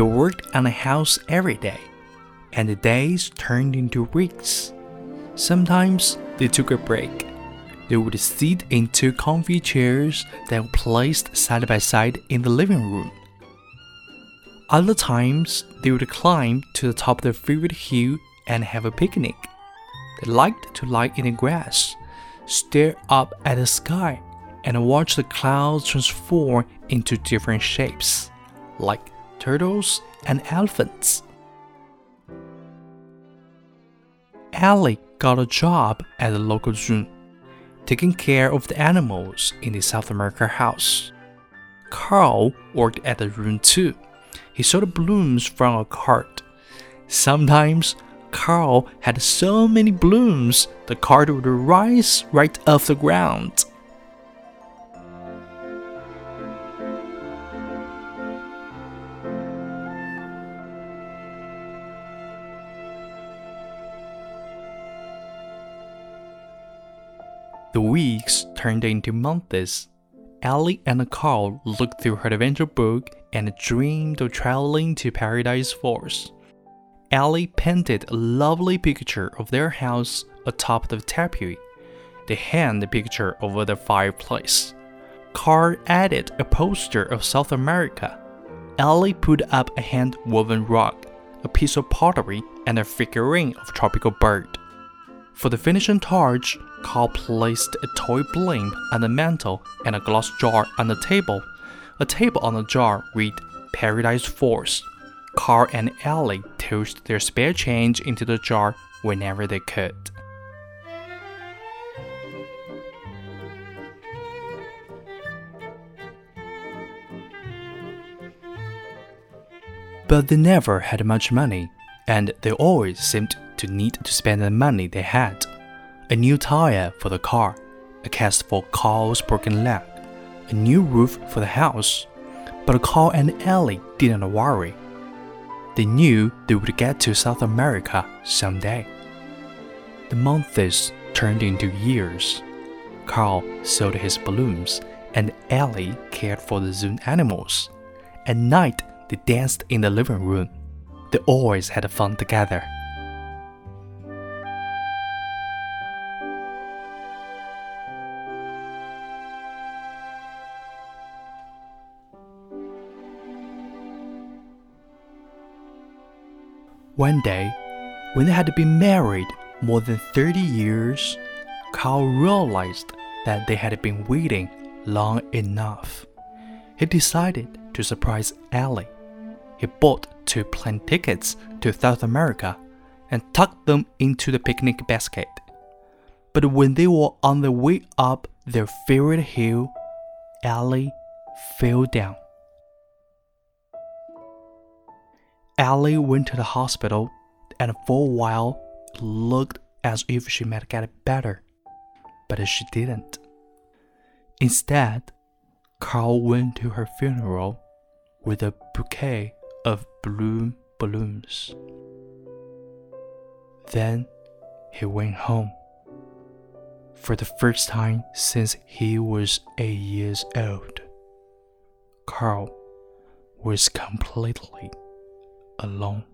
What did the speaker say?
They worked on the house every day, and the days turned into weeks. Sometimes they took a break. They would sit in two comfy chairs that were placed side by side in the living room. Other times, they would climb to the top of their favorite hill and have a picnic. They liked to lie in the grass, stare up at the sky, and watch the clouds transform into different shapes, like turtles and elephants. Ellie got a job at the local zoo, taking care of the animals in the South America house. Carl worked at the room too. He sold blooms from a cart. Sometimes Carl had so many blooms the cart would rise right off the ground. The weeks turned into months. Ellie and Carl looked through her adventure book and dreamed of traveling to Paradise Falls. Ellie painted a lovely picture of their house atop the tepui. They hung the picture over the fireplace. Carl added a poster of South America. Ellie put up a hand woven rug, a piece of pottery, and a figurine of tropical bird. For the finishing touch, Carl placed a toy blimp on the mantel and a glass jar on the table. A table on the jar read Paradise Falls. Carl and Ellie tossed their spare change into the jar whenever they could. But they never had much money, and they always seemed to need to spend the money they had. A new tire for the car, a cast for Carl's broken leg, a new roof for the house. But Carl and Ellie didn't worry. They knew they would get to South America someday. The months turned into years. Carl sold his balloons, and Ellie cared for the zoo animals. At night, they danced in the living room. They always had fun together. One day, when they had been married more than 30 years, Carl realized that they had been waiting long enough. He decided to surprise Ellie. He bought two plane tickets to South America and tucked them into the picnic basket. But when they were on the way up their favorite hill, Ellie fell down. Ellie went to the hospital, and for a while looked as if she might get better, but she didn't. Instead, Carl went to her funeral with a bouquet of blue balloons. Then he went home. For the first time since he was eight years old, Carl was completely alone.